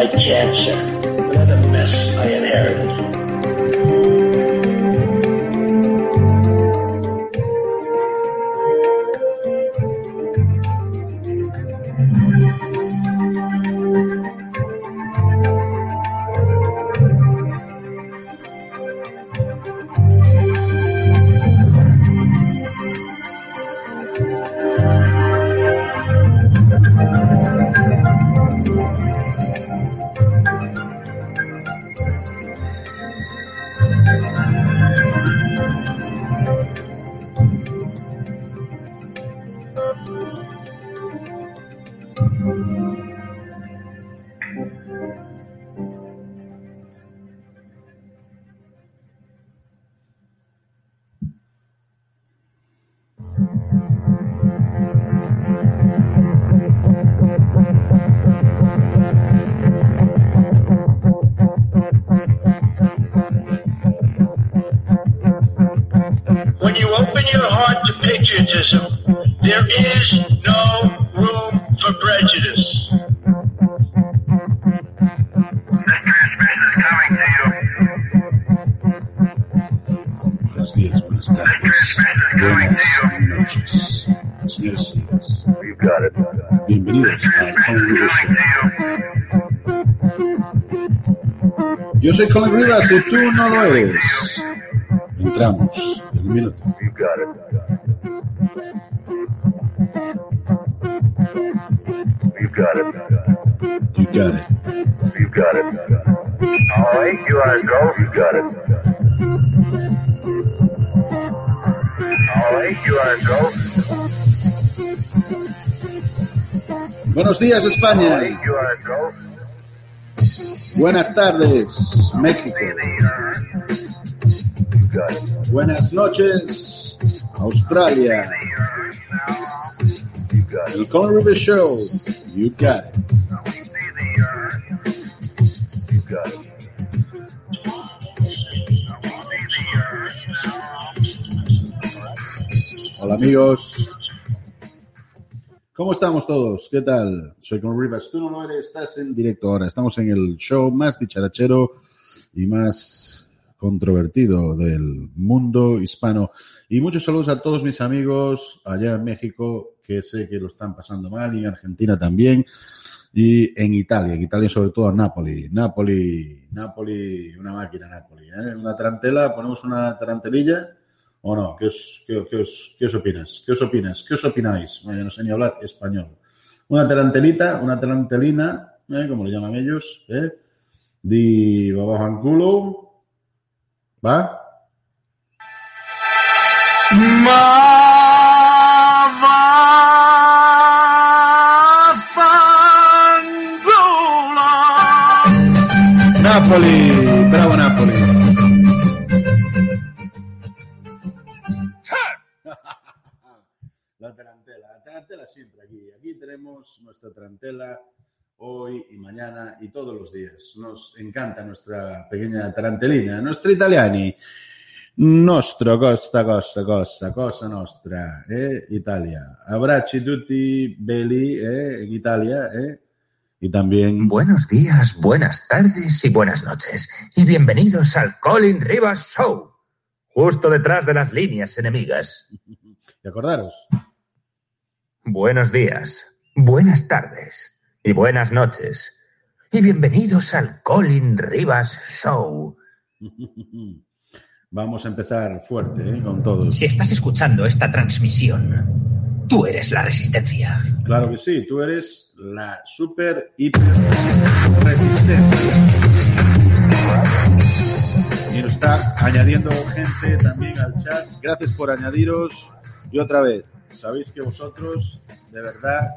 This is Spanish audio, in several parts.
by chance. Another mess I inherited. You open your heart to patriotism, there is no room for prejudice. Buenos días, buenas tardes, buenas noches, señores y señores. Bienvenidos a Colin Rivers Show. Yo soy Colin Rivas y tú no lo eres. Entramos en un minuto. You got it. You got it. All right, you are go. You got it. All right, you are go. Buenos días, All España. right, you are go. Buenas tardes, México. Buenas noches, Australia. El Colin Rivers Show. You got it. You got it. Hola amigos. ¿Cómo estamos todos? ¿Qué tal? Soy Con Rivas. Tú no lo eres, estás en directo ahora. Estamos en el show más dicharachero y más controvertido del mundo hispano. Y muchos saludos a todos mis amigos allá en México, que sé que lo están pasando mal, y en Argentina también, y en Italia, en Italia sobre todo a Napoli. Napoli, Napoli, una máquina Napoli. ¿eh? Una tarantela, ponemos una tarantelilla ¿O no? ¿Qué os, qué, qué os, qué os opinas? ¿Qué os opinas? ¿Qué os opináis? Bueno, yo no sé ni hablar español. Una tarantelita, una tarantelina, ¿eh? como le llaman ellos, ¿eh? Di babajanculo. ¿Va? Napoli, bravo Napoli. La tarantela, la tarantela siempre aquí. Aquí tenemos nuestra tarantela hoy y mañana y todos los días. Nos encanta nuestra pequeña tarantelina, nuestra italiani. Nostro, costa, cosa, cosa, cosa nostra, eh? Italia. Abbracci tutti belli, eh? En Italia, eh? Y también... Buenos días, buenas tardes y buenas noches. Y bienvenidos al Colin Rivas Show. Justo detrás de las líneas enemigas. Y acordaros, Buenos días, buenas tardes y buenas noches. Y bienvenidos al Colin Rivas Show. vamos a empezar fuerte, eh? Con todos. Si estás escuchando esta transmisión, tú eres la resistencia. Claro que sí, tú eres la super hiper resistente. añadiendo gente también al chat. Gracias por añadiros. Y otra vez, sabéis que vosotros de verdad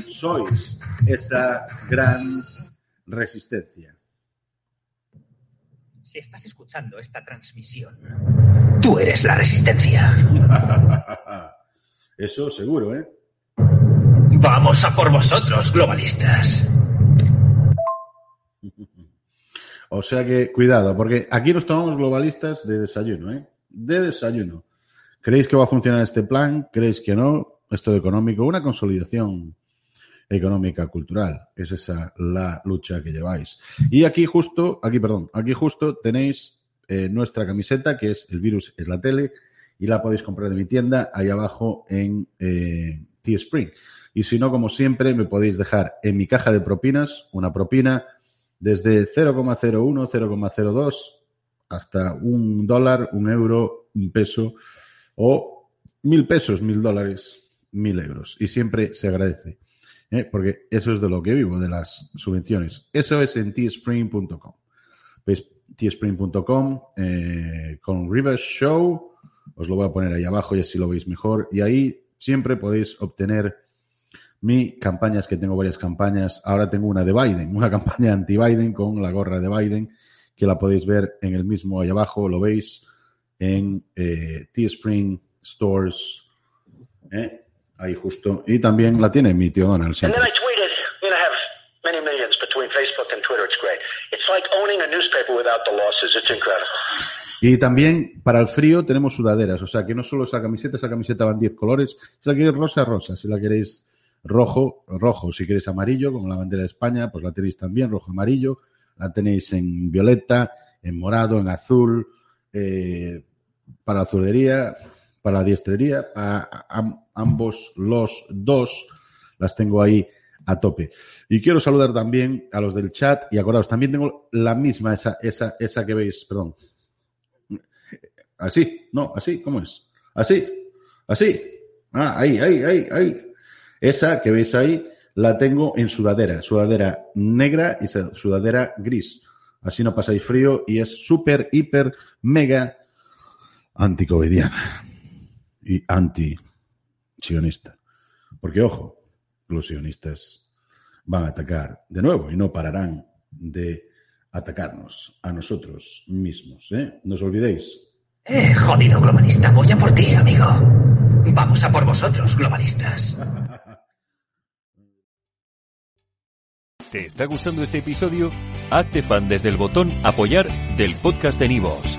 sois esa gran resistencia. Si estás escuchando esta transmisión, tú eres la resistencia. Eso seguro, ¿eh? Vamos a por vosotros, globalistas. O sea que, cuidado, porque aquí nos tomamos globalistas de desayuno, ¿eh? De desayuno. ¿Creéis que va a funcionar este plan? ¿Creéis que no? Esto de económico, una consolidación económica cultural. Es esa la lucha que lleváis. Y aquí justo, aquí perdón, aquí justo tenéis eh, nuestra camiseta, que es El virus es la tele, y la podéis comprar de mi tienda ahí abajo en eh, T-Spring. Y si no, como siempre, me podéis dejar en mi caja de propinas una propina desde 0,01, 0,02 hasta un dólar, un euro, un peso o mil pesos, mil dólares, mil euros. Y siempre se agradece, ¿eh? porque eso es de lo que vivo, de las subvenciones. Eso es en teespring.com. ¿Veis? teespring.com eh, con Rivers Show. Os lo voy a poner ahí abajo y así lo veis mejor. Y ahí siempre podéis obtener mi campañas, que tengo varias campañas. Ahora tengo una de Biden, una campaña anti-Biden con la gorra de Biden, que la podéis ver en el mismo ahí abajo, lo veis en eh, Stores, ¿eh? Ahí justo. Y también la tiene mi tío Donald. Siempre. Y también para el frío tenemos sudaderas, o sea que no solo esa camiseta, esa camiseta van 10 colores. Si la queréis rosa, rosa. Si la queréis rojo, rojo. Si queréis amarillo, como la bandera de España, pues la tenéis también, rojo, amarillo. La tenéis en violeta, en morado, en azul, eh, para azulería, para la diestrería, para am- ambos los dos. Las tengo ahí a tope. Y quiero saludar también a los del chat y acordaos, también tengo la misma, esa, esa, esa que veis, perdón. Así, no, así, ¿cómo es? Así, así. Ah, ahí, ahí, ahí, ahí. Esa que veis ahí la tengo en sudadera, sudadera negra y sudadera gris. Así no pasáis frío y es súper, hiper, mega anticovidiana y anti-sionista. Porque, ojo, los sionistas van a atacar de nuevo y no pararán de atacarnos a nosotros mismos. ¿eh? No os olvidéis, Eh, jodido globalista, voy a por ti, amigo. Vamos a por vosotros, globalistas. ¿Te está gustando este episodio? Hazte fan desde el botón Apoyar del podcast de Nivos.